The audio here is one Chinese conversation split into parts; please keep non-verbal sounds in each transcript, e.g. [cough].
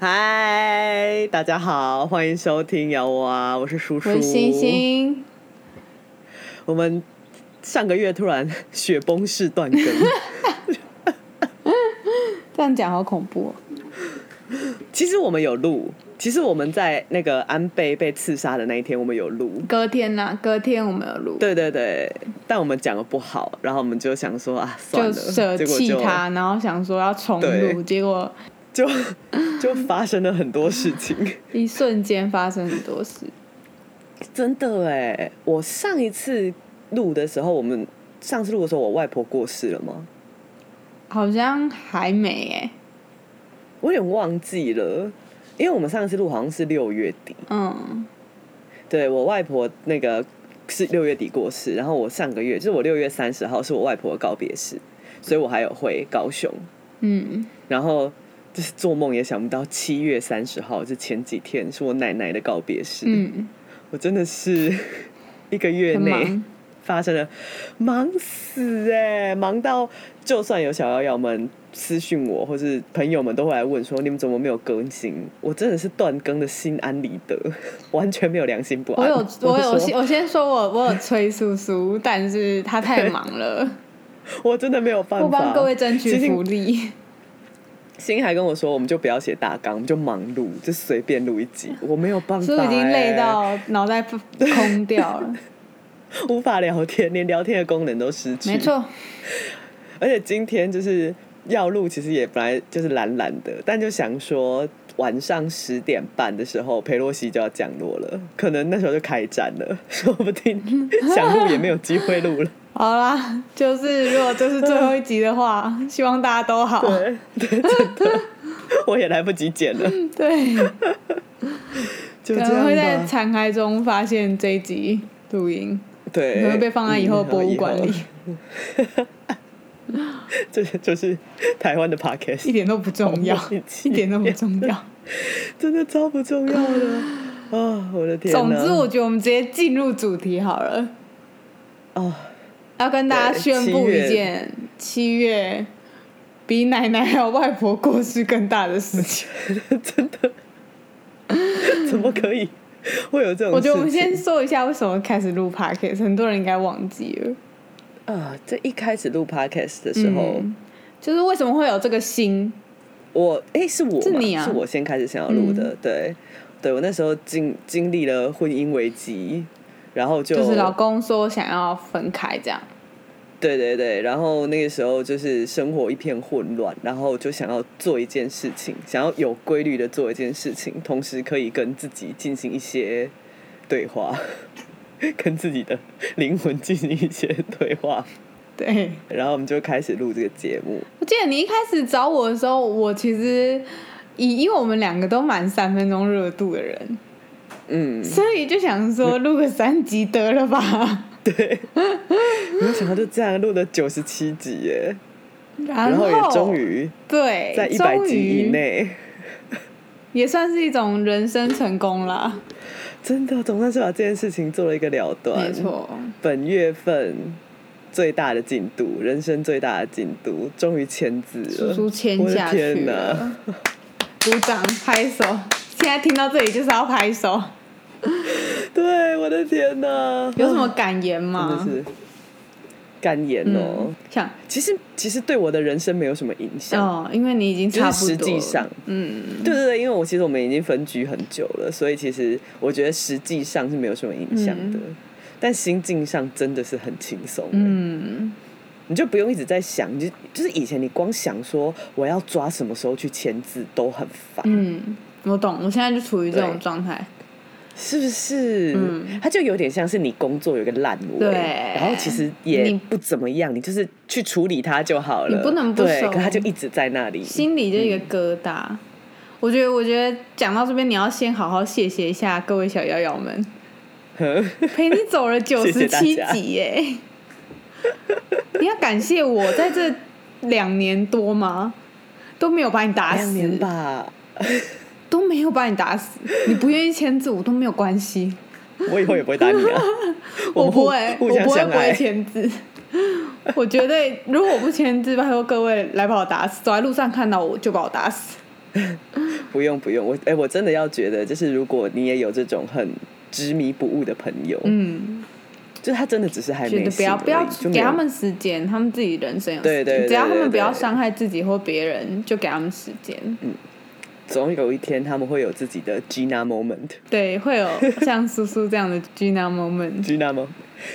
嗨，大家好，欢迎收听摇娃，我是叔叔。我是星。星，我们上个月突然雪崩式断更，[laughs] 这样讲好恐怖、哦。其实我们有录，其实我们在那个安倍被刺杀的那一天，我们有录。隔天呐、隔天我们有录，对对对，但我们讲的不好，然后我们就想说啊，算了，就舍弃他，然后想说要重对录，结果就 [laughs] 就发生了很多事情。[laughs] 一瞬间发生很多事。真的哎，我上一次录的时候，我们上次录的时候，我外婆过世了吗？好像还没哎、我有点忘记了，因为我们上一次录好像是六月底，嗯，对我外婆那个是六月底过世，然后我上个月就是我六月三十号是我外婆的告别式，所以我还有回高雄，嗯，然后就是做梦也想不到七月三十号是前几天是我奶奶的告别式，嗯，我真的是 [laughs] 一个月内，发生了忙死哎、忙到就算有小妖妖们私讯我，或是朋友们都会来问说你们怎么没有更新？我真的是断更的心安理得，[laughs] 完全没有良心不安。我有我有我先说我我有催叔叔，但是他太 [laughs] 忙了，我真的没有办法。我帮各位争取福利。星还跟我说，我们就不要写大纲，我们就忙录，就随便录一集。[laughs] 我没有办法、叔已经累欸到脑袋空掉了，[laughs] 无法聊天，连聊天的功能都失去。没，错，而且今天就是要录，其实也本来就是懒懒的，但就想说晚上十点半的时候，佩洛西就要降落了，可能那时候就开战了，[laughs] 说不定 [laughs] 想录也没有机会录了。好啦，就是如果这是最后一集的话，[laughs] 希望大家都好。对对，真的，我也来不及剪了，对，就可能会在吧。残骸中发现这一集录音，对，可能会被放在以后博物馆里，嗯。[laughs] 这就是台湾的 podcast，一点都不重要一点都不重要。真的超不重要的啊！我的天哪！总之，我觉得我们直接进入主题好了，哦，要跟大家宣布一件七月比奶奶还有外婆过世更大的事情。[laughs] 真的，怎么可以会有这种？我觉得我们先说一下为什么开始录 podcast，很多人应该忘记了。啊，这一开始录 podcast 的时候，嗯就是为什么会有这个心？我哎、是我嘛是你啊是我先开始想要录的，对，对我那时候经经历了婚姻危机，然后就就是老公说想要分开这样。对对对，然后那个时候就是生活一片混乱，然后就想要做一件事情，想要有规律的做一件事情，同时可以跟自己进行一些对话，跟自己的灵魂进行一些对话，对，然后我们就开始录这个节目。我记得你一开始找我的时候，我其实以因为我们两个都满三分钟热度的人，嗯，所以就想说录个三集得了吧。[laughs] 对，没有想到就这样录了九十七集耶，然然后也终于对在一百终集以内，也算是一种人生成功啦。真的总算是把这件事情做了一个了断。没，错，本月份最大的进度，人生最大的进度，终于签字了。叔叔签我的下去天哪！了，鼓掌拍手。现在听到这里就是要拍手，[laughs] 对，我的天哪！有什么感言真吗的？是干言哦。嗯，像其实其实对我的人生没有什么影响。哦，因为你已经差不多实，际上，嗯，对对对，因为我其实我们已经分居很久了，所以其实我觉得实际上是没有什么影响的，但心境上真的是很轻松。嗯，你就不用一直在想，你就就是以前你光想说我要抓什么时候去签字都很烦，嗯，我懂，我现在就处于这种对状态。是不是？嗯。它就有点像是你工作有个烂尾，对。然后其实也你不怎么样，你就是去处理它就好了，你不能不对，熟可它就一直在那里，心里就一个疙瘩。我觉得，我觉得讲到这边，你要先好好谢谢一下各位小妖妖们，陪你走了九十七集 [laughs] 耶！[laughs] 你要感谢我在这两年多吗？都没有把你打死，两年吧，都没有把你打死。你不愿意签字，我都没有关系，我以后也不会打你啊，[laughs] 我不会，我不会不会签字。我觉得如果我不签字，拜托各位来把我打死，走在路上看到我就把我打死。[laughs] 不用不用，我哎、我真的要觉得，就是如果你也有这种很执迷不悟的朋友，嗯，就是他真的只是还觉没不要不要给他们时间，他们自己人生对对对只要他们不要伤害自己或别人，就给他们时间。总有一天他们会有自己的 Gina moment。对，会有像苏苏这样的 Gina moment。Gina 吗？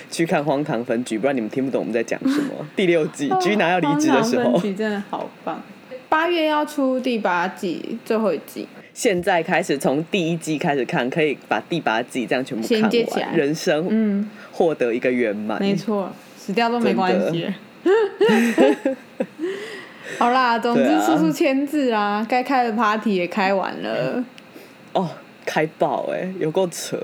去看荒唐分局，不然你们听不懂我们在讲什么。[laughs] 第六季 Gina 要离职的时候真的好棒。八月要出第八季最后一季，现在开始从第一季开始看，可以把第八季这样全部看衔接起来完，人生嗯，获得一个圆满。没错，死掉都没关系。好啦，总之叔叔签字啦，该开的 party 也开完了。哦，开爆哎、有够扯！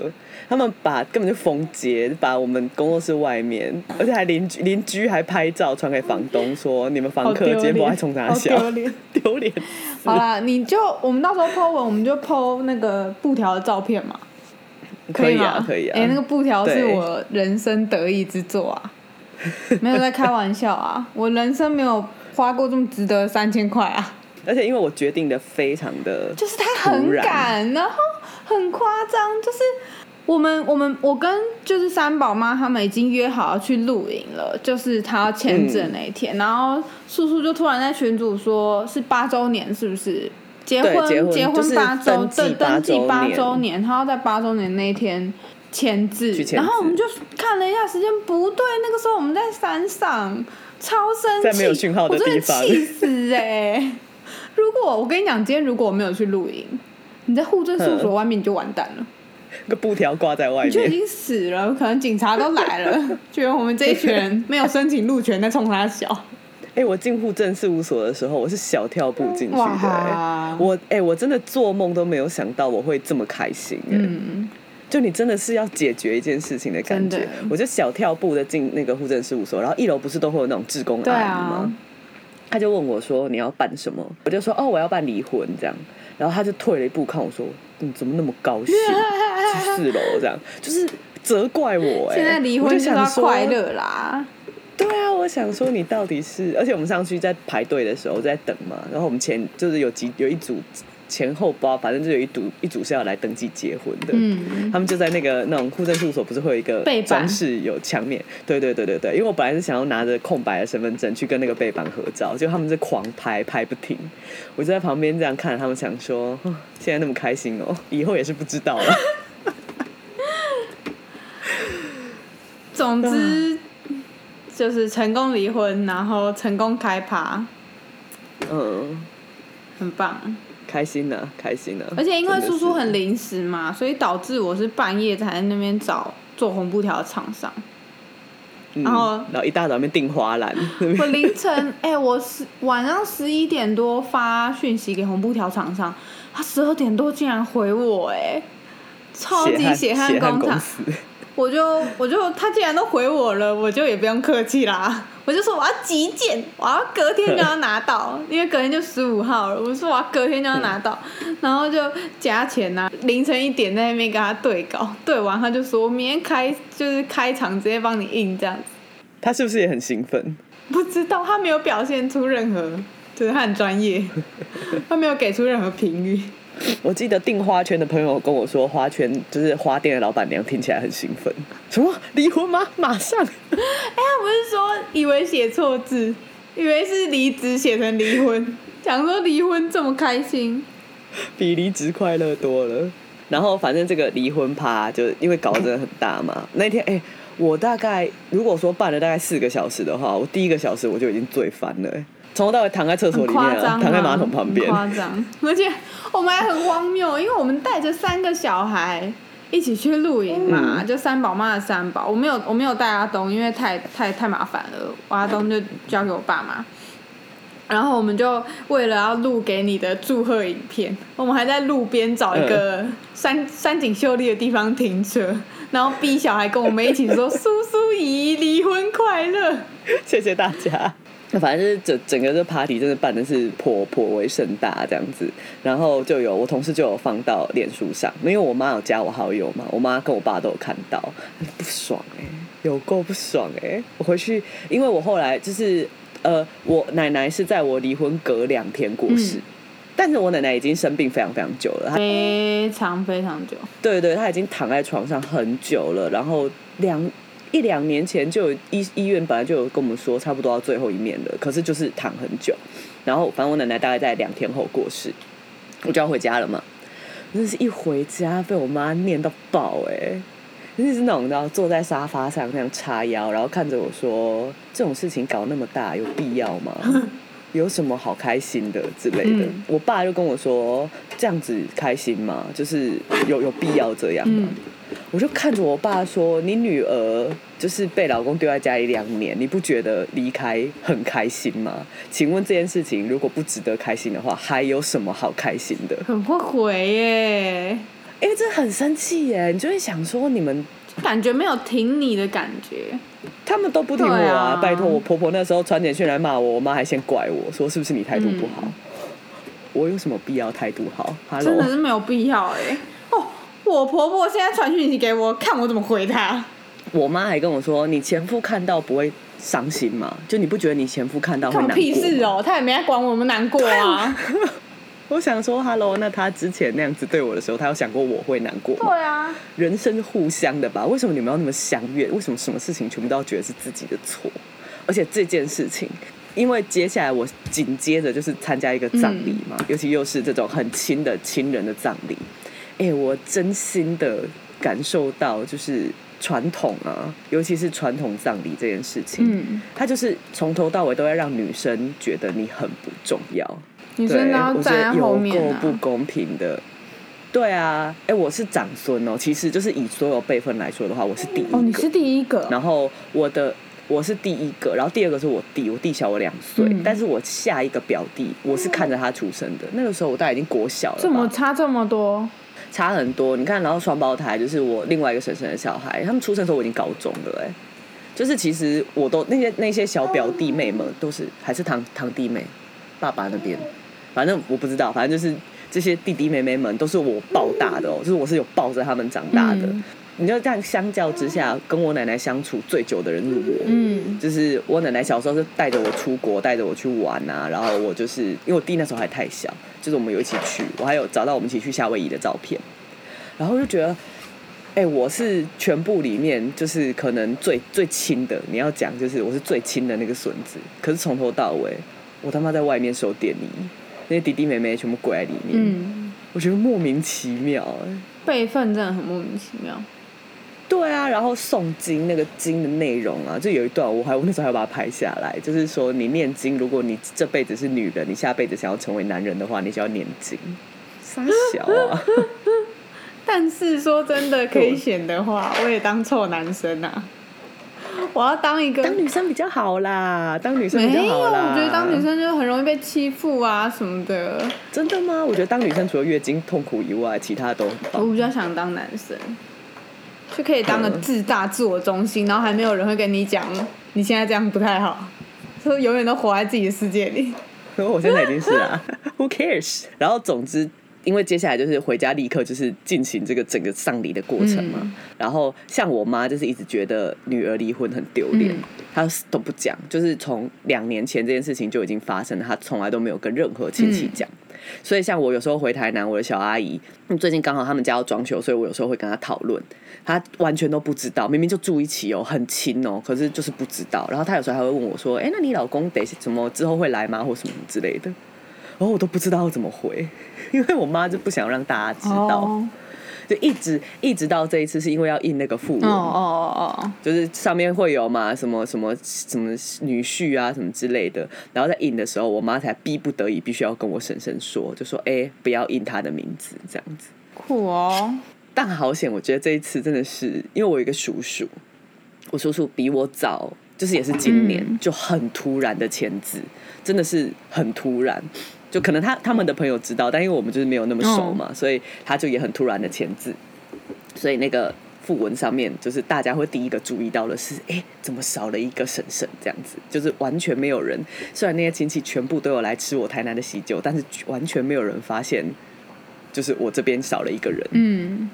他们把根本就封街，把我们工作室外面，而且还邻居邻居还拍照传给房东 [laughs] 说，你们房客结果还脸，好冲他笑，丢脸。丢脸。好啦，你就我们到时候 po 文，我们就 po 那个布条的照片嘛，可以啊，可以啊。哎、那个布条是我人生得意之作啊，没有在开玩笑啊，我人生没有花过这么值得三千块啊，而且因为我决定的非常的，就是他很敢然。后很夸张，就是。我们我们我跟就是三宝妈他们已经约好要去露营了，就是他要签字的那一嗯。天，然后叔叔就突然在群组说是八周年是不是？结婚结婚八周登记对登记八八周周年，他要在八周年那一天签字。然后我们就看了一下时间，不对，那个时候我们在山上，超生气，在没有讯号的我真的地方。气死哎、[laughs] 如果我跟你讲，今天如果我没有去露营，你在户政事务所外面你就完蛋了，那个布条挂在外面，你就已经死了，可能警察都来了，[laughs] 觉得我们这一群人没有申请路权在冲他笑。哎、我进户政事务所的时候，我是小跳步进去的、我哎、我真的做梦都没有想到我会这么开心、哎、嗯，就你真的是要解决一件事情的感觉。我就小跳步的进那个户政事务所，然后一楼不是都会有那种志工对阿姨啊吗？，他就问我说你要办什么，我就说哦我要办离婚。这样，然后他就退了一步看我说你怎么那么高兴，[laughs] 去四楼这样，就是责怪我哎、现在离婚我就想说快乐啦。对啊，我想说你到底是，而且我们上去在排队的时候在等嘛，然后我们前就是有几有一组前后包，反正就有一组一组是要来登记结婚的，嗯，他们就在那个那种户政事务所不是会有一个装饰有墙面，对对对对对，因为我本来是想要拿着空白的身份证去跟那个背板合照，结果他们是狂拍拍不停，我就在旁边这样看着他们，想说哦现在那么开心哦，以后也是不知道了。总之就是成功离婚，然后成功开趴，[laughs] 嗯，很棒。开心呢、开心呢、而且因为叔叔很临时嘛，所以导致我是半夜才在那边找做红布条的厂商。嗯然后然后一大早那边订花篮，我凌晨，[laughs] 哎、我十晚上十一点多发讯息给红布条厂商，他十二点多竟然回我、哎，超级血血汗工厂。我就我就他既然都回我了，我就也不用客气啦，[laughs] 我就说我要急件，我要隔天就要拿到，[laughs] 因为隔天就十五号了，我说我要隔天就要拿到，然后就加钱呐、凌晨一点在那边跟他对稿，对完他就说我明天开就是开场直接帮你印这样子。他是不是也很兴奋？不知道，他没有表现出任何，就是他很专业，[laughs] 他没有给出任何评语。[laughs] 我记得订花圈的朋友跟我说，花圈就是花店的老板娘听起来很兴奋。什么离婚吗？马上！[laughs] 哎、他不是说以为写错字，以为是离职写成离婚，想说离婚这么开心，比离职快乐多了。然后反正这个离婚趴，就因为搞得真的很大嘛。那天哎、我大概如果说办了大概四个小时的话，我第一个小时我就已经醉翻了、哎从头到尾躺在厕所很里面、躺在马桶旁边很。夸张。而且我们还很荒谬，因为我们带着三个小孩一起去露营嘛，嗯就三宝妈的三宝，我没有我没有带阿东，因为太太太麻烦了，我阿东就交给我爸妈。然后我们就为了要录给你的祝贺影片，我们还在路边找一个山、山景秀丽的地方停车，然后逼小孩跟我们一起说“ [laughs] 叔叔姨离婚快乐谢谢大家。那反正就是整整个这 party 真的办的是颇颇为盛大这样子，然后就有我同事就有放到脸书上，因为我妈有加我好友嘛，我妈跟我爸都有看到，很不爽哎、有够不爽哎、我回去，因为我后来就是呃，我奶奶是在我离婚隔两天过世。嗯但是我奶奶已经生病非常非常久了，她非常非常久。对对，她已经躺在床上很久了，然后两一两年前就有医医院本来就有跟我们说差不多要最后一面了，可是就是躺很久，然后反正我奶奶大概在两天后过世，我就要回家了嘛，真是一回家被我妈念到爆哎、真的是那种你知道坐在沙发上那样叉腰，然后看着我说这种事情搞那么大有必要吗？[laughs] 有什么好开心的之类的？嗯我爸就跟我说这样子开心吗？就是有有必要这样吗？嗯我就看着我爸说：“你女儿就是被老公丢在家里两年，你不觉得离开很开心吗？请问这件事情如果不值得开心的话，还有什么好开心的？很后悔耶，因为这很生气耶，你就会想说你们感觉没有挺你的感觉。他们都不听我啊！啊拜托，我婆婆那时候传简讯来骂我，我妈还先怪我说是不是你态度不好？我有什么必要态度好真的是没有必要哎。哦，我婆婆现在传讯息给我，看我怎么回她。我妈还跟我说，你前夫看到不会伤心吗？就你不觉得你前夫看到会看我难过吗？屁事哦，他也没在管我们难过啊。[laughs] 我想说，Hello，那他之前那样子对我的时候，他有想过我会难过吗？对啊，人生是互相的吧？为什么你们要那么相怨？为什么什么事情全部都要觉得是自己的错？而且这件事情，因为接下来我紧接着就是参加一个葬礼嘛，尤其又是这种很亲的亲人的葬礼，哎、我真心的感受到就是传统啊，尤其是传统葬礼这件事情，嗯，他就是从头到尾都要让女生觉得你很不重要。女生都要站在后面啊。不公平的。对啊，哎、我是长孙哦，其实就是以所有辈分来说的话，我是第一个。哦，你是第一个。然后我的我是第一个，然后第二个是我弟，我弟小我两岁，嗯但是我下一个表弟，我是看着他出生的，那个时候我大概已经国小了怎么，差这么多？差很多。你看，然后双胞胎就是我另外一个婶婶的小孩，他们出生的时候我已经高中了、哎，就是其实我都那些那些小表弟妹们都是还是堂堂弟妹，爸爸那边，反正我不知道，反正就是这些弟弟妹妹们都是我抱大的哦，就是我是有抱着他们长大的。嗯你就这样相较之下，跟我奶奶相处最久的人是我。嗯，就是我奶奶小时候是带着我出国，带着我去玩啊，然后我就是因为我弟那时候还太小，就是我们有一起去，我还有找到我们一起去夏威夷的照片，然后就觉得，哎、我是全部里面就是可能最最亲的，你要讲就是我是最亲的那个孙子，可是从头到尾，我他妈在外面收电力，那些弟弟妹妹全部跪在里面，嗯，我觉得莫名其妙、哎辈分真的很莫名其妙。对啊，然后诵经那个经的内容啊，就有一段我还我那时候还要把它拍下来，就是说你念经，如果你这辈子是女人，你下辈子想要成为男人的话，你就要念经。傻小啊！但是说真的，可以选的话，我也当臭男生啊！我要当一个当女生比较好啦，当女生比没有，较好啦。我觉得当女生就很容易被欺负啊什么的。真的吗？我觉得当女生除了月经痛苦以外，其他都很棒。我比较想当男生，就可以当个自大、自我中心，然后还没有人会跟你讲你现在这样不太好，就永远都活在自己的世界里。我现在已经是啦，[laughs] Who cares？然后总之，因为接下来就是回家立刻就是进行这个整个丧礼的过程嘛。嗯然后像我妈就是一直觉得女儿离婚很丢脸嗯，她都不讲，就是从两年前这件事情就已经发生了，她从来都没有跟任何亲戚讲。所以像我有时候回台南，我的小阿姨最近刚好他们家要装修，所以我有时候会跟她讨论，她完全都不知道，明明就住一起哦，很亲哦，可是就是不知道。然后她有时候还会问我说：“哎、那你老公得什么之后会来吗？或什么之类的。”然后我都不知道怎么回，[laughs] 因为我妈就不想让大家知道，就一直一直到这一次是因为要印那个附文，哦哦哦，就是上面会有嘛什么什么什么女婿啊什么之类的，然后在印的时候，我妈才逼不得已必须要跟我婶婶说，就说哎、不要印他的名字这样子。酷哦，但好险，我觉得这一次真的是，因为我有一个叔叔，我叔叔比我早，就是也是今年、嗯就很突然的签字，真的是很突然。就可能他他们的朋友知道，但因为我们就是没有那么熟嘛，所以他就也很突然的签字，所以那个副文上面就是大家会第一个注意到的是，哎、怎么少了一个婶婶这样子？就是完全没有人，虽然那些亲戚全部都有来吃我台南的喜酒，但是完全没有人发现，就是我这边少了一个人。嗯，完全没有人发现，就是我这边少了一个人。然后我就觉得，哎、怎么少了一个婶婶这样子？就是完全没有人发现，就是我这边少了一个人。然后我就觉得，哎、怎么少了一个婶婶这样子？就是完全没有人发现，就是我这边少了一个人。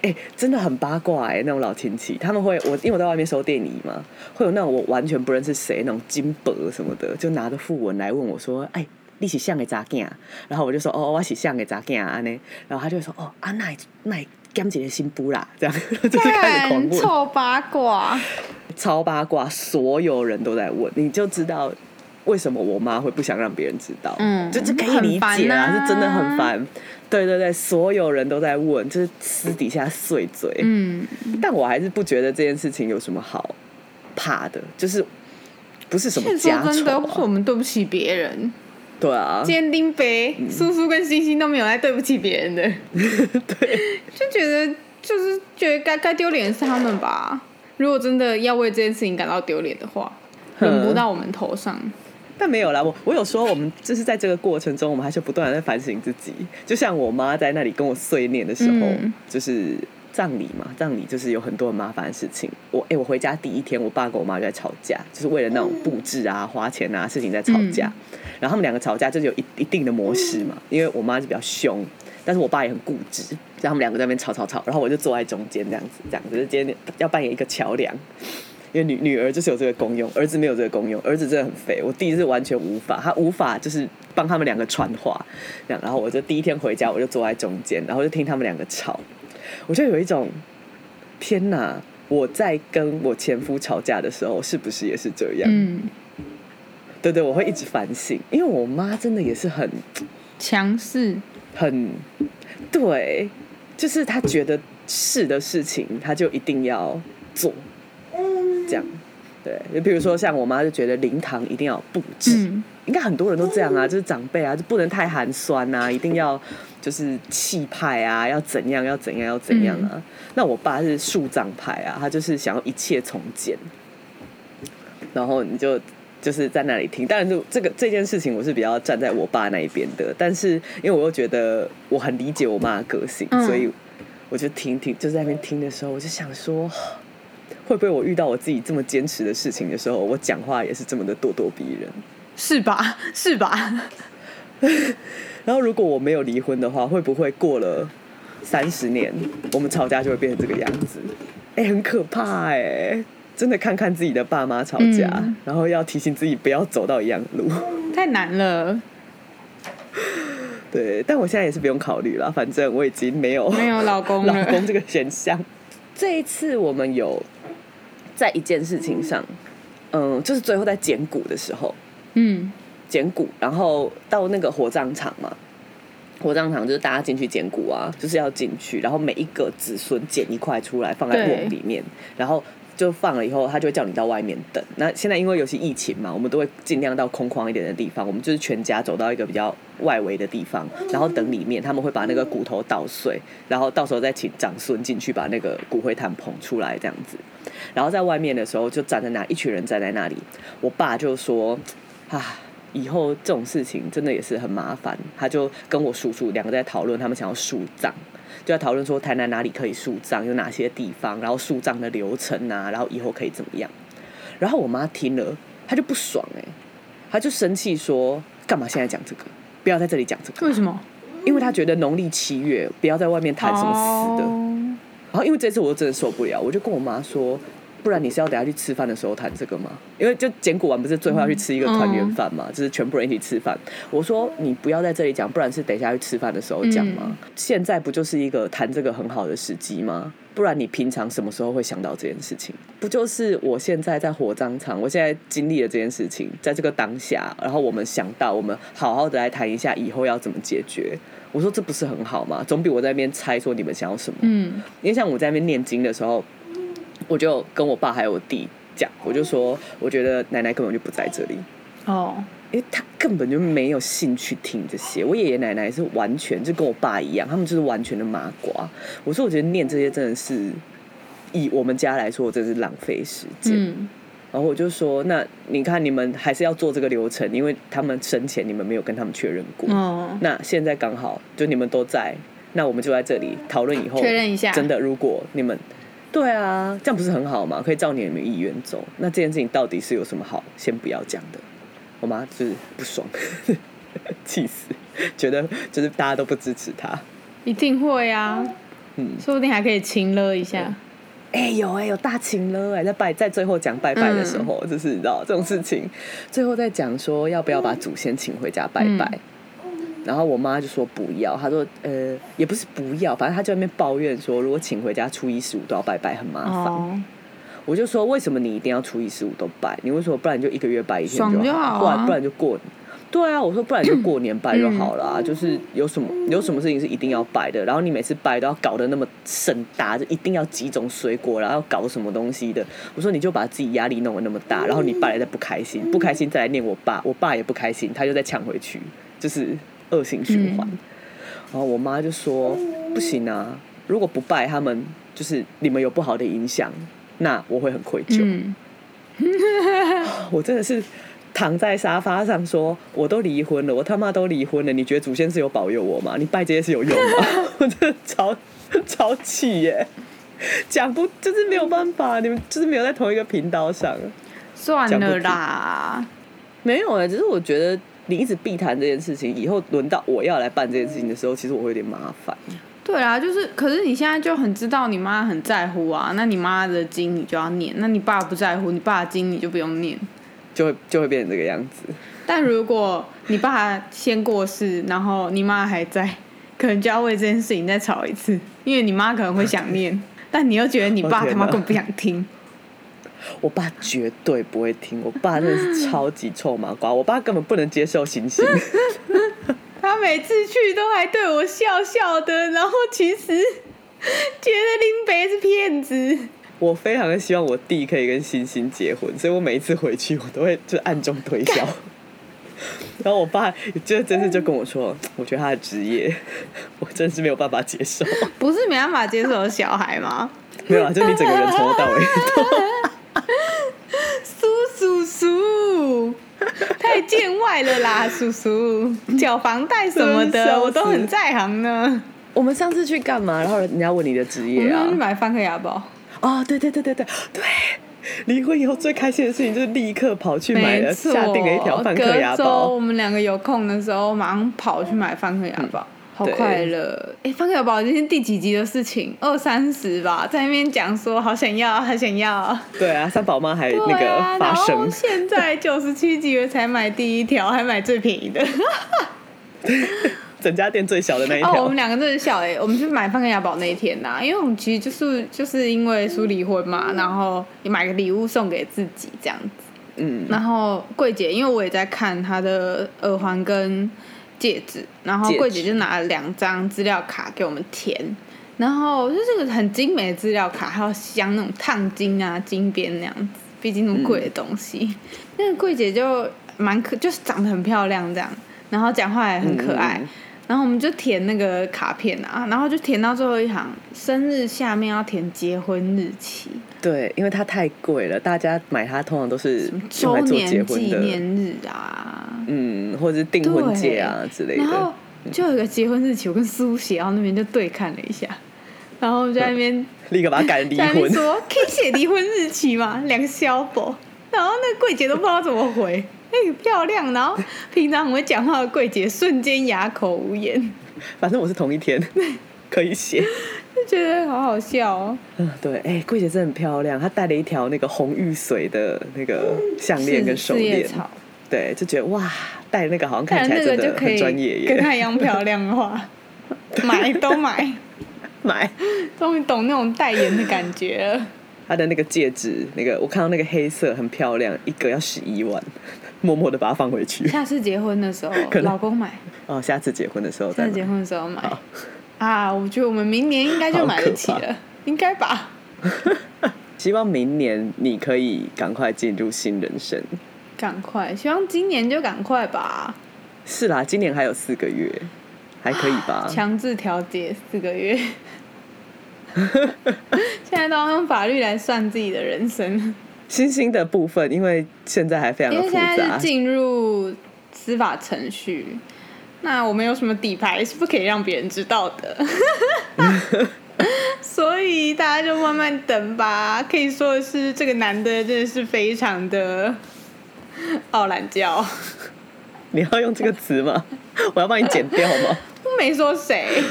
哎、真的很八卦哎、那种老亲戚，他们会我因为我在外面收电影嘛，会有那种我完全不认识谁那种金箔什么的，就拿着副文来问我说，哎、你是像个咋囝？然后我就说，哦，我是像个咋囝安呢？然后他就会说，哦，啊，那那减一个新妇啦，这样 [laughs] 就是开始狂问，干臭八卦，超八卦，所有人都在问，你就知道为什么我妈会不想让别人知道。嗯就这可以理解啊是真的很烦。对对对，所有人都在问，就是私底下碎嘴。嗯，但我还是不觉得这件事情有什么好怕的，就是不是什么是家说真的，丑我们对不起别人。对啊，今天丁北、叔叔跟星星都没有来对不起别人的，[laughs] 对，就觉得就是觉得该该丢脸是他们吧。如果真的要为这件事情感到丢脸的话，嗯轮不到我们头上。但没有啦，我我有说，我们就是在这个过程中，我们还是不断的在反省自己。就像我妈在那里跟我碎念的时候，嗯就是葬礼嘛，葬礼就是有很多很麻烦的事情。我哎、我回家第一天，我爸跟我妈就在吵架，就是为了那种布置啊、花钱啊事情在吵架。然后他们两个吵架就是有一一定的模式嘛，因为我妈是比较凶，但是我爸也很固执，所以他们两个在那边吵吵吵，然后我就坐在中间这样子，这样子，就是今天要扮演一个桥梁。因为女女儿就是有这个功用，儿子没有这个功用，儿子真的很肥。我弟是完全无法，他无法就是帮他们两个传话，这样。然后我就第一天回家，我就坐在中间，然后就听他们两个吵，我就有一种天哪！我在跟我前夫吵架的时候，是不是也是这样？嗯，对对，我会一直反省，因为我妈真的也是很强势，很对，就是她觉得是的事情，她就一定要做，这样。对，就比如说像我妈就觉得灵堂一定要布置，嗯，应该很多人都这样啊，就是长辈啊，就不能太寒酸啊，一定要就是气派啊，要怎样要怎样要怎样啊。那我爸是树葬派啊，他就是想要一切从简，然后你就就是在那里听。当然，就这个这件事情，我是比较站在我爸那一边的，但是因为我又觉得我很理解我妈的个性，嗯所以我就听听，就在那边听的时候，我就想说。会不会我遇到我自己这么坚持的事情的时候，我讲话也是这么的咄咄逼人？是吧？[laughs] 是吧？[laughs] 然后如果我没有离婚的话，会不会过了三十年，我们吵架就会变成这个样子？哎、很可怕哎、真的看看自己的爸妈吵架，嗯然后要提醒自己不要走到一样的路。太难了，[laughs] 对，但我现在也是不用考虑了，反正我已经没有没有老公。老公这个选项。这一次我们有在一件事情上，嗯，就是最后在剪骨的时候，嗯捡骨，然后到那个火葬场嘛。火葬场就是大家进去捡骨啊，就是要进去，然后每一个子孙捡一块出来放在瓮里面，然后就放了以后，他就会叫你到外面等。那现在因为有些疫情嘛，我们都会尽量到空旷一点的地方，我们就是全家走到一个比较外围的地方，然后等里面他们会把那个骨头捣碎，然后到时候再请长孙进去把那个骨灰坛捧出来这样子。然后在外面的时候就站在那，一群人站在那里，我爸就说啊。以后这种事情真的也是很麻烦，他就跟我叔叔两个在讨论，他们想要树葬，就在讨论说台南哪里可以树葬，有哪些地方，然后树葬的流程啊，然后以后可以怎么样。然后我妈听了，她就不爽哎、她就生气说：“干嘛现在讲这个？不要在这里讲这个。为什么？”因为她觉得农历七月不要在外面谈什么死的。哦然后因为这次我真的受不了，我就跟我妈说，不然你是要等下去吃饭的时候谈这个吗？因为就捡骨完不是最后要去吃一个团圆饭嘛，就是全部人一起吃饭。我说你不要在这里讲，不然是等一下去吃饭的时候讲吗？现在不就是一个谈这个很好的时机吗？不然你平常什么时候会想到这件事情？不就是我现在在火葬场，我现在经历了这件事情，在这个当下，然后我们想到，我们好好的来谈一下以后要怎么解决。我说这不是很好吗？总比我在那边猜说你们想要什么。嗯因为像我在那边念经的时候，我就跟我爸还有我弟讲，我就说，我觉得奶奶根本就不在这里，哦，因为他根本就没有兴趣听这些。我爷爷奶奶是完全就跟我爸一样，他们就是完全的麻瓜。我说，我觉得念这些真的是以我们家来说，真的是浪费时间。嗯然后我就说，那你看你们还是要做这个流程，因为他们生前你们没有跟他们确认过。哦，那现在刚好就你们都在，那我们就在这里讨论以后确认一下真的，如果你们对啊，这样不是很好吗？可以照你们意愿走。那这件事情到底是有什么好先不要讲的？我妈就是不爽，[laughs] 气死，觉得就是大家都不支持她。一定会啊。嗯，说不定还可以亲了一下。哎、有哎、有大情了哎、在拜在最后讲拜拜的时候，就是你知道这种事情，最后再讲说要不要把祖先请回家拜拜。然后我妈就说不要，她说呃也不是不要，反正她就在那边抱怨说，如果请回家初一十五都要拜拜很麻烦。哦，我就说为什么你一定要初一十五都拜？你为什么不然就一个月拜一天就好？啊不然不然就过。对啊，我说不然就过年拜就好了、啊，就是有什么有什么事情是一定要拜的，然后你每次拜都要搞得那么盛大，就一定要几种水果，然后搞什么东西的。我说你就把自己压力弄得那么大，然后你拜了再不开心，不开心再来念我爸，我爸也不开心，他就再抢回去，就是恶性循环。然后我妈就说不行啊，如果不拜他们，就是你们有不好的影响，那我会很愧疚。嗯，[laughs] 我真的是躺在沙发上说，我都离婚了，我他妈都离婚了，你觉得祖先是有保佑我吗？你拜这些是有用吗？[laughs] 我真的超超气耶！讲不就是没有办法，你们就是没有在同一个频道上。算了啦。没有哎，只是我觉得你一直避谈这件事情，以后轮到我要来办这件事情的时候，其实我会有点麻烦。对啊，就是，可是你现在就很知道你妈很在乎啊，那你妈的经你就要念，那你爸不在乎，你爸的经你就不用念。就会就会变成这个样子。但如果你爸先过世，然后你妈还在，可能就要为这件事情再吵一次，因为你妈可能会想念，[laughs] 但你又觉得你爸他妈根本不想听。我爸绝对不会听，我爸真的是 [laughs] 超级臭麻瓜，我爸根本不能接受星星。[laughs] [laughs] 他每次去都还对我笑笑的，然后其实觉得林北是骗子。我非常的希望我弟可以跟星星结婚，所以我每一次回去我都会就暗中推销。然后我爸就真的就跟我说，我觉得他的职业，我真是没有办法接受。不是没办法接受小孩吗？没有啊，就你整个人从头到尾，苏叔叔，[laughs] 太见外了啦，叔叔，缴房贷什么的，我都很在行呢。我们上次去干嘛？然后人家问你的职业啊们去？买范克雅宝，哦，对对对对对对。离婚以后最开心的事情就是立刻跑去买了，下定了一条范克雅隔周包。我们两个有空的时候，马上跑去买范克雅宝。好快乐！哎，范克雅宝今天第几集的事情？二三十吧，在那边讲说好想要，好想要。对啊，三宝妈还那个发然后声，现在 [laughs] 九十七集了才买第一条，还买最便宜的。整家店最小的那一 [laughs] 哦，我条们。两个真的小哎、我们去买范克雅宝那一天呐、因为我们其实就是就是因为叔离婚嘛，然后也买个礼物送给自己这样子。嗯，然后桂姐，因为我也在看她的耳环跟戒指，然后柜姐就拿了两张资料卡给我们填，然后就是个很精美的资料卡，还有镶那种烫金啊、金边那样子，毕竟那么贵的东西。那个柜姐就蛮可，就是长得很漂亮这样，然后讲话也很可爱。然后我们就填那个卡片啊，然后就填到最后一行，生日下面要填结婚日期、对，因为它太贵了，大家买它通常都是用周来做结年纪，念日啊，嗯，或者是订婚戒啊之类的。然后的，就有一个结婚日期，我跟苏写然后那边就对看了一下，然后就在那边 [laughs] 立刻把它改成离婚。说可以写离婚日期吗？两个小宝，然后那个柜姐都不知道怎么回。哎、漂亮！然后平常很会讲话的柜姐瞬间哑口无言，反正我是同一天，[laughs] 可以写。就觉得好好笑哦。嗯，对，哎、柜姐真的很漂亮，她戴了一条那个红玉髓的那个项链跟手链，对，就觉得哇，戴那个好像看起来真的很专业耶。跟她一样漂亮的话，[laughs] 买都买，买终于懂那种代言的感觉了。[laughs] 她的那个戒指，那个我看到那个黑色很漂亮，一个要十一万，[laughs] 默默的把它放回去。下次结婚的时候，[laughs] 可老公买。哦，下次结婚的时候再买下次结。婚的时候买啊！我觉得我们明年应该就买得起了，应该吧？[laughs] 希望明年你可以赶快进入新人生。赶快，希望今年就赶快吧。是啦，今年还有四个月，还可以吧？强制调节四个月，[laughs] 现在都要用法律来算自己的人生，星星的部分，因为现在还非常因的为现在是，进入司法程序。那我们有什么底牌是不可以让别人知道的？[laughs] 所以大家就慢慢等吧。可以说的是，这个男的真的是非常的傲懒教。你要用这个词吗？我要帮你剪掉吗？[laughs] 我没说谁，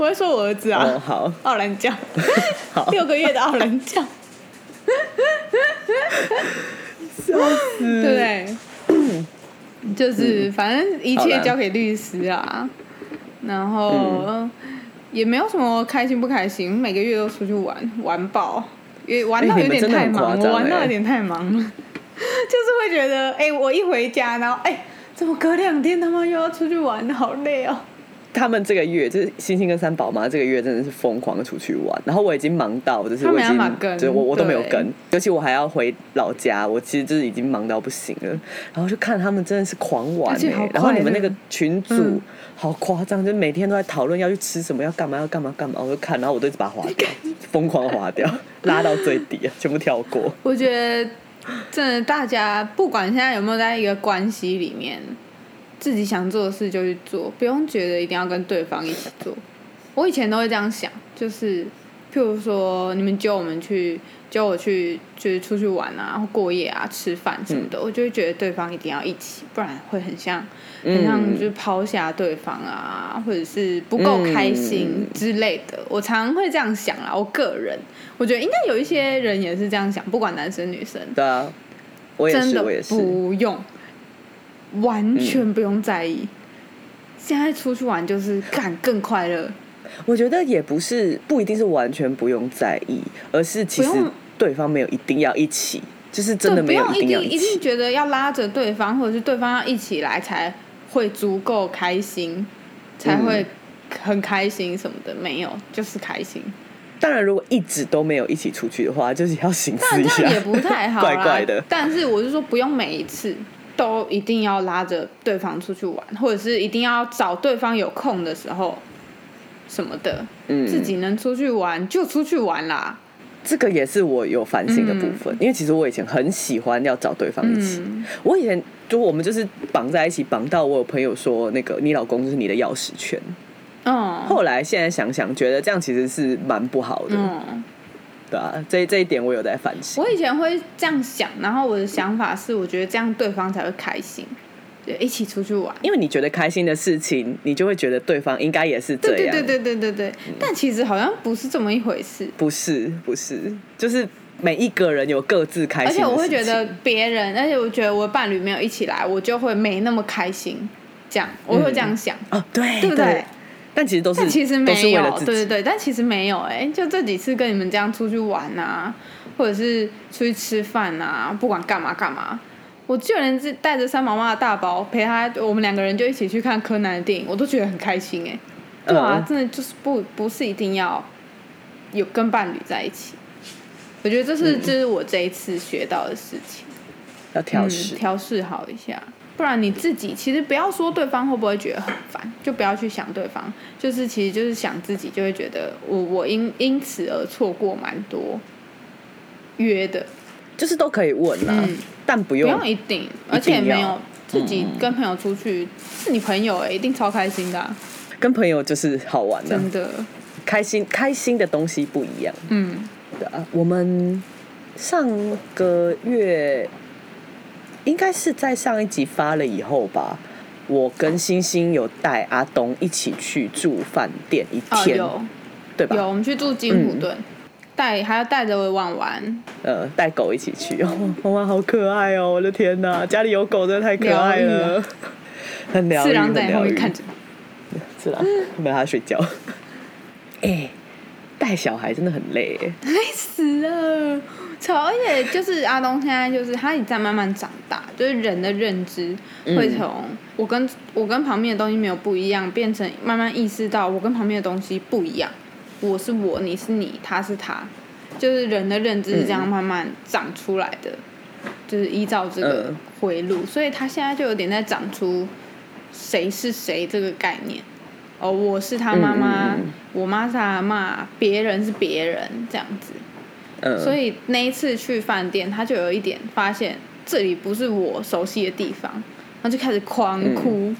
我会说我儿子啊，哦，好，奥兰酱，[laughs] 好，六个月的奥兰酱，笑死，对。不对？就是反正一切交给律师啊，然后也没有什么开心不开心，每个月都出去玩玩爆，也玩到有点太忙，玩到哎有点太忙了，[laughs] 就是会觉得，哎、我一回家，然后哎、怎么隔两天他妈又要出去玩，好累哦。他们这个月就是星星跟三宝妈这个月真的是疯狂的出去玩，然后我已经忙到就是我已经就是我我都没有跟，尤其我还要回老家，我其实就是已经忙到不行了，然后就看他们真的是狂玩然后你们那个群组、嗯。好夸张，就每天都在讨论要去吃什么，要干嘛要干嘛干嘛，我就看，然后我都一直把它划掉，[laughs] 疯狂地划掉，拉到最底啊，全部跳过。我觉得真的，大家不管现在有没有在一个关系里面，自己想做的事就去做，不用觉得一定要跟对方一起做。我以前都会这样想，就是譬如说你们揪我们去揪我去就是出去玩啊，或过夜啊、吃饭什么的，我就会觉得对方一定要一起，不然会很像很像嗯就是抛下对方啊，或者是不够开心之类的。我常常会这样想啦，我个人我觉得应该有一些人也是这样想，不管男生女生，对啊，我也是，真的我也是。完全不用在意。现在出去玩就是干更快乐，我觉得也不是不一定是完全不用在意，而是其实对方没有一定要一起，就是真的没有一定要一定。觉得要拉着对方，或者是对方要一起来才会足够开心，才会很开心什么的，没有，就是开心。当然，如果一直都没有一起出去的话，就是要行思但一下，这样也不太好啦。[laughs] 怪怪的。但是我是说，不用每一次都一定要拉着对方出去玩，或者是一定要找对方有空的时候什么的，嗯，自己能出去玩就出去玩啦。这个也是我有反省的部分，因为其实我以前很喜欢要找对方一起。嗯，我以前就我们就是绑在一起，绑到我有朋友说，那个你老公就是你的钥匙圈。嗯，后来现在想想，觉得这样其实是蛮不好的，嗯，对啊，这这一点我有在反省。我以前会这样想，然后我的想法是，我觉得这样对方才会开心，就一起出去玩。因为你觉得开心的事情，你就会觉得对方应该也是这样。对对对对对对对，但其实好像不是这么一回事。不是不是，就是每一个人有各自开心而且。我会觉得别人，而且我觉得我的伴侣没有一起来，我就会没那么开心。这样我会这样想，哦，对对不对？但其实都是但其实没有。对对对，但其实没有哎、就这几次跟你们这样出去玩啊，或者是出去吃饭啊，不管干嘛干嘛，我就连是带着三毛妈的大包陪他，我们两个人就一起去看柯南的电影，我都觉得很开心哎、对啊，嗯真的就是不不是一定要有跟伴侣在一起，我觉得这是、嗯这是我这一次学到的事情。要调试嗯、。调试好一下，不然你自己其实不要说对方会不会觉得很烦，就不要去想对方，就是其实就是想自己，就会觉得我我因因此而错过蛮多约的，就是都可以问啦，嗯。不但不用用一定，而且没有自己跟朋友出去，是你朋友哎、一定超开心的啊、跟朋友就是好玩的，真的，开心开心的东西不一样。嗯，对啊，我们上个月应该是在上一集发了以后吧，我跟星星有带阿东一起去住饭店一哦天，有。对吧？有，我们去住金普顿，带还要带着婉婉，呃，带狗一起去，[laughs] 哦，娃娃好可爱哦！我的天哪，家里有狗真的太可爱疗了，[laughs] 很疗愈，四郎在很疗愈。后面看着，[laughs] 是啦，没他睡觉。哎、带小孩真的很累，累死了。超，而且就是阿东现在就是他也在慢慢长大，就是人的认知会从我跟我跟旁边的东西没有不一样，变成慢慢意识到我跟旁边的东西不一样，我是我，你是你，他是他，就是人的认知是这样慢慢长出来的，就是依照这个嗯回路，所以他现在就有点在长出谁是谁这个概念。哦，我是他妈妈，嗯嗯嗯我妈是他妈，别人是别人这样子。嗯，所以那一次去饭店，他就有一点发现这里不是我熟悉的地方，然后就开始狂哭。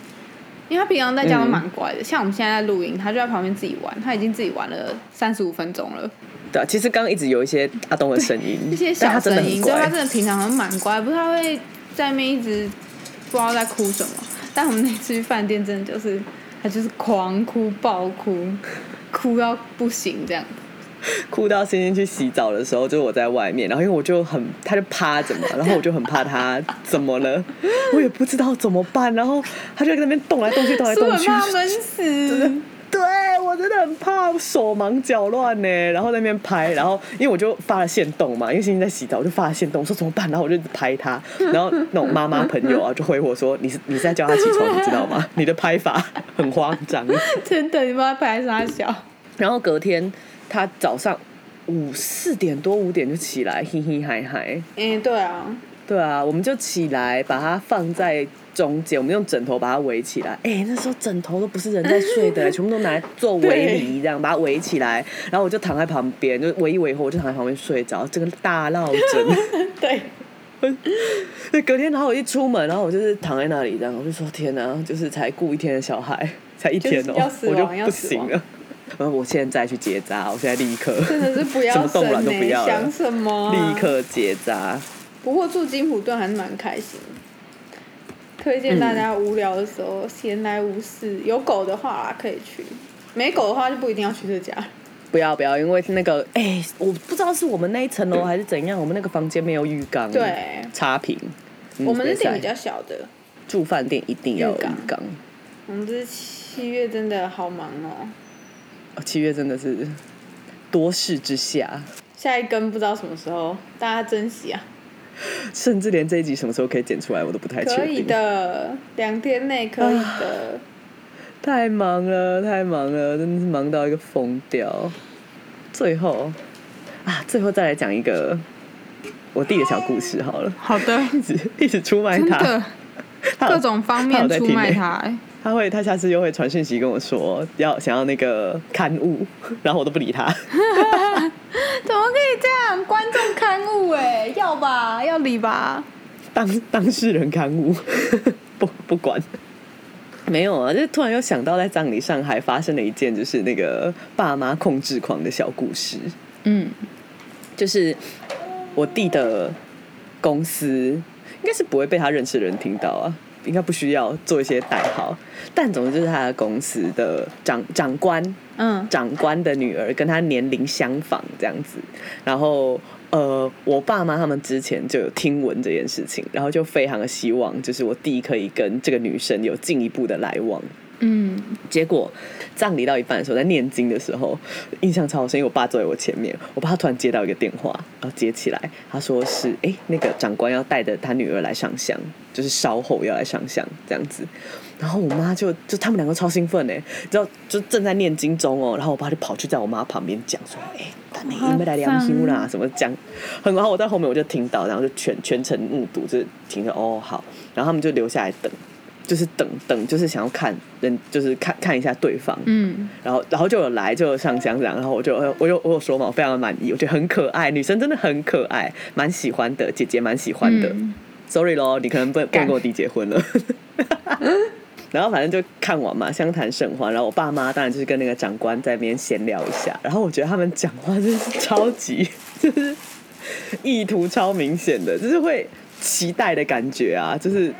因为他平常在家都蛮乖的，像我们现在在录音，他就在旁边自己玩，他已经自己玩了三十五分钟了，对啊，其实刚刚一直有一些阿东的声音，一些小声音，很乖所以他，真的平常很蛮乖，不太会在那边一直不知道在哭什么。但我们那次去饭店，真的就是他就是狂哭暴哭，[laughs] 哭到不行这样。哭到星星去洗澡的时候，就是我在外面，然后因为我就很，他就趴着嘛，[laughs] 然后我就很怕他怎么了，我也不知道怎么办，然后他就在那边动来动去，动来动去，[laughs] 怕闷死。真的很怕，手忙脚乱呢，然后在那边拍，然后因为我就发了线动嘛，因为星星在洗澡，我就发了线动，我说怎么办，然后我就拍他，[laughs] 然后那种妈妈朋友啊就回我说，你是你是在叫他起床，你知道吗？[laughs] 你的拍法很慌张，真的，你帮他拍啥小？然后隔天。他早上五四点多五点就起来，嘿嘿嗨嗨。嗯，对啊，对啊，我们就起来把它放在中间，我们用枕头把它围起来。哎，那时候枕头都不是人在睡的，[laughs] 全部都拿来做围篱，这样把它围起来。然后我就躺在旁边，就围一围后，我就躺在旁边睡着。这个大闹枕。对。[laughs] 对，隔天然后我一出门，然后我就是躺在那里，这样我就说：天哪，就是才雇一天的小孩，[laughs] 才一天哦，我就不行了。我现在去结扎，我现在立刻，真的是不要什么动卵都不要想什么？立刻结扎。不过住金普顿还是蛮开心，推荐大家无聊的时候闲来无事，有狗的话可以去，没狗的话就不一定要去这家。不要不要，因为那个哎，我不知道是我们那一层楼还是怎样，我们那个房间没有浴缸，对，差评。我们是店比较小的，住饭店一定要浴缸。我们这七月真的好忙哦。七月真的是多事之下，下一根不知道什么时候，大家珍惜啊！[laughs] 甚至连这一集什么时候可以剪出来，我都不太确定。可以的，两天内可以的。太忙了，太忙了，真的是忙到一个疯掉。最后啊，最后再来讲一个我弟的小故事好了。好的，[laughs] 一直一直出卖他，[laughs] 各种方面出卖他。他会，他下次又会传讯息跟我说要想要那个刊物，然后我都不理他。[laughs] 怎么可以这样？观众刊物哎，要吧，要理吧。当当事人刊物，[laughs] 不不管。没有啊，就突然又想到在葬礼上还发生了一件，就是那个爸妈控制狂的小故事。嗯，就是我弟的公司，应该是不会被他认识的人听到啊。应该不需要做一些代号，但总之就是他的公司的长长官，长官的女儿跟他年龄相仿这样子，然后呃，我爸妈他们之前就有听闻这件事情，然后就非常的希望，就是我弟可以跟这个女生有进一步的来往。嗯，结果葬礼到一半的时候，在念经的时候，印象超好深，因为我爸坐在我前面，我爸突然接到一个电话，然后接起来，他说是哎，那个长官要带着他女儿来上香，就是稍后要来上香这样子，然后我妈就就他们两个超兴奋哎，知道就正在念经中哦，然后我爸就跑去在我妈旁边讲说，哎，他那个没来良心啦，什么讲，很然后我在后面我就听到，然后就全全程目睹，就听着哦好，然后他们就留下来等。就是等等，就是想要看人，就是看看一下对方，嗯，然后然后就有来就有上香这样，然后我就我有我有说嘛，我非常的满意，我觉得很可爱，女生真的很可爱，蛮喜欢的，姐姐蛮喜欢的。Sorry 咯，你可能不不跟我弟结婚了。[laughs] 然后反正就看完嘛，相谈甚欢。然后我爸妈当然就是跟那个长官在那边闲聊一下。然后我觉得他们讲话真是超级，[laughs] 就是意图超明显的，就是会期待的感觉啊，就是。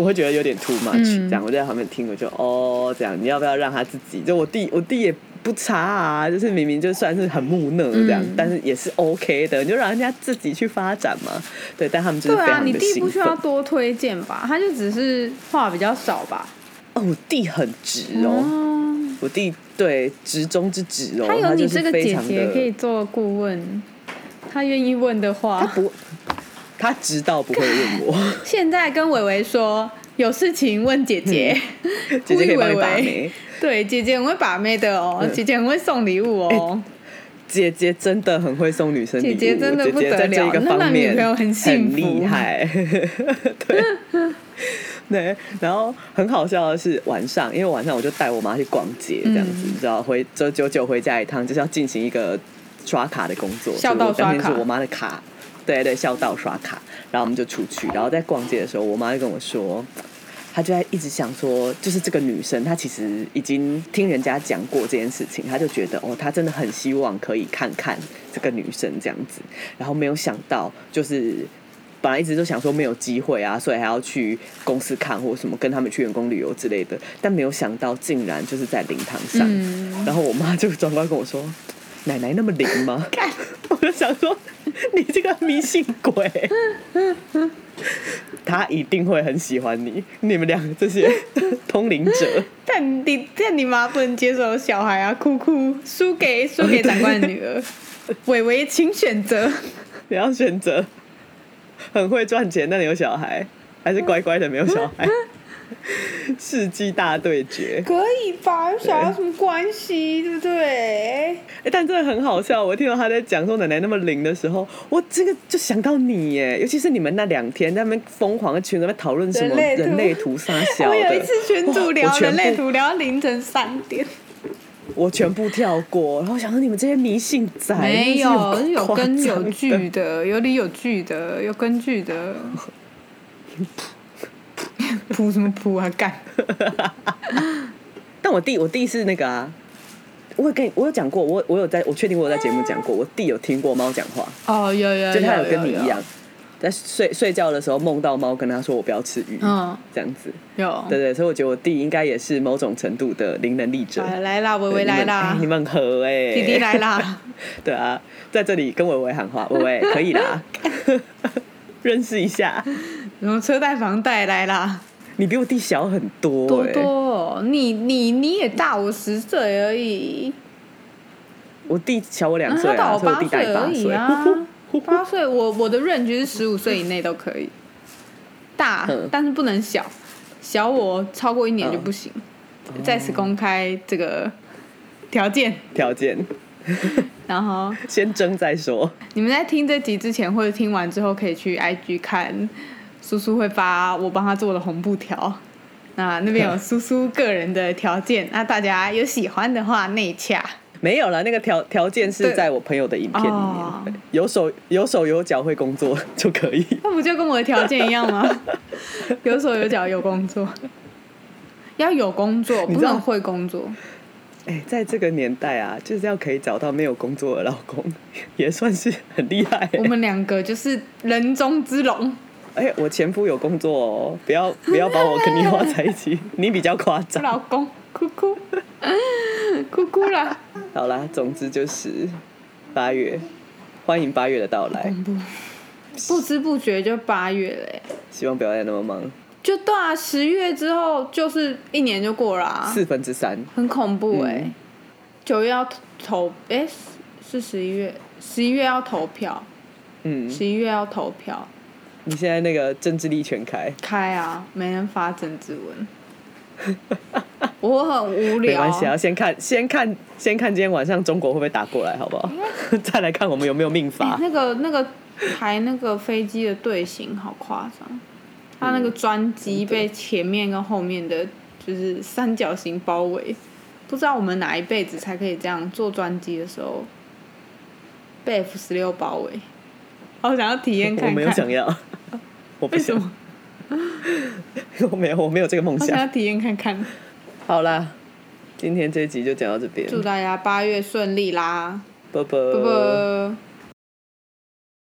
我会觉得有点 too much，这样我在旁边听，我就哦，这样你要不要让他自己？就我弟，我弟也不差啊，就是明明就算是很木讷这样，但是也是 OK 的，你就让人家自己去发展嘛。对，但他们就是对啊，你弟不需要多推荐吧？他就只是话比较少吧？哦，我弟很直哦，我弟对直中之直哦，他有你这个姐姐可以做顾问，他愿意问的话，他不。他知道不会问我。[laughs] 现在跟伟伟说有事情问姐姐，[laughs] 姐姐可以帮你把妹。对，姐姐很会把妹的哦，姐姐很会送礼物哦。姐姐真的很会送女生礼物，姐姐真的不得了，那女朋友很很厉害。[laughs] 对，对，然后很好笑的是晚上，因为晚上我就带我妈去逛街，这样子，你知道，回就久久回家一趟，就是要进行一个刷卡的工作，笑到刷卡，我妈的卡。对对，孝道刷卡，然后我们就出去，然后在逛街的时候，我妈就跟我说，她就在一直想说，就是这个女生，她其实已经听人家讲过这件事情，她就觉得哦，她真的很希望可以看看这个女生这样子，然后没有想到，就是本来一直都想说没有机会啊，所以还要去公司看或什么，跟他们去员工旅游之类的，但没有想到竟然就是在灵堂上，然后我妈就转过来跟我说：“奶奶那么灵吗？” [laughs] 看 [laughs] 我就想说，你这个迷信鬼，[laughs] 他一定会很喜欢你。你们两个这些通灵者，但你但你妈不能接受小孩啊，哭哭输给输给长官的女儿，伟伟请选择。你要选择很会赚钱但有小孩，还是乖乖的没有小孩？[laughs] 世纪大对决。可以吧？有小孩有什么关系，对不对？哎、但真的很好笑。我听到他在讲说奶奶那么灵的时候，我这个就想到你耶，尤其是你们那两天在那边疯狂的群里面讨论什么人类图人类图杀小的。我有一次群主聊人类图，聊到凌晨三点，我全部跳过，然后想说你们这些迷信仔没有真是有根有据的，有理有据的，有根据的。[laughs] [laughs] 扑什么扑啊？干！[laughs] 但我弟，我弟是那个啊，我有跟你，我有讲过，我我有在，我确定我有在节目讲过，我弟有听过猫讲话，哦，有有就他有有跟你一样，在睡睡觉的时候梦到猫跟他说我不要吃鱼，嗯，这样子，有。对对，所以我觉得我弟应该也是某种程度的灵能力者。来来啦，维维来啦哎，你们很合哎、弟弟来啦，[laughs] 对啊，在这里跟伟伟喊话，伟伟可以啦，认识一下。然后车贷房贷来啦，你比我弟小很多、哎多多哦，你你你也大我十岁而已，我弟小我两岁啊，他大我八岁而。已啊，[laughs] 八岁我我的 range 是十五岁以内都可以，大嗯。但是不能小，小我超过一年就不行，哦在此公开这个条件，条件。[laughs] 然后先争再说。你们在听这集之前或者听完之后，可以去 IG 看，叔叔会发我帮他做的红布条。那那边有 [laughs] 叔叔个人的条件，那大家有喜欢的话内洽。没有了，那个条条件是在我朋友的影片里面，哦有手有手有脚会工作就可以。[laughs] 那不就跟我的条件一样吗？[laughs] 有手有脚有工作，要有工作，不能会工作。哎、在这个年代啊，就是要可以找到没有工作的老公，也算是很厉害、我们两个就是人中之龙。哎、我前夫有工作哦，不要 [laughs] 不要把我跟你画在一起，[laughs] 你比较夸张。老公，哭哭，[laughs] 哭哭啦！好啦，总之就是八月，欢迎八月的到来，不知不觉就八月了欸，希望不要再那么忙，就对啊，十月之后就是一年就过了啊，四分之三。很恐怖哎、嗯。九月要投，哎、是十一月，十一月要投票，嗯，十一月要投票，你现在那个政治力全开，开啊，没人发政治文。[laughs] 我很无聊，没关系啊，先看先看先看今天晚上中国会不会打过来，好不好？[laughs] 再来看我们有没有命欸。那个那个排那个飞机的队形好夸张，它那个专机被前面跟后面的就是三角形包围，不知道我们哪一辈子才可以这样坐专机的时候被 F 十六包围。[laughs] 好想要体验看看，我没有想要，[laughs] 我不想，为什么？[laughs] 我没有，我没有这个梦想。好想要体验看看。好啦，今天这一集就讲到这边，祝大家八月顺利啦，啵啵啵。啵。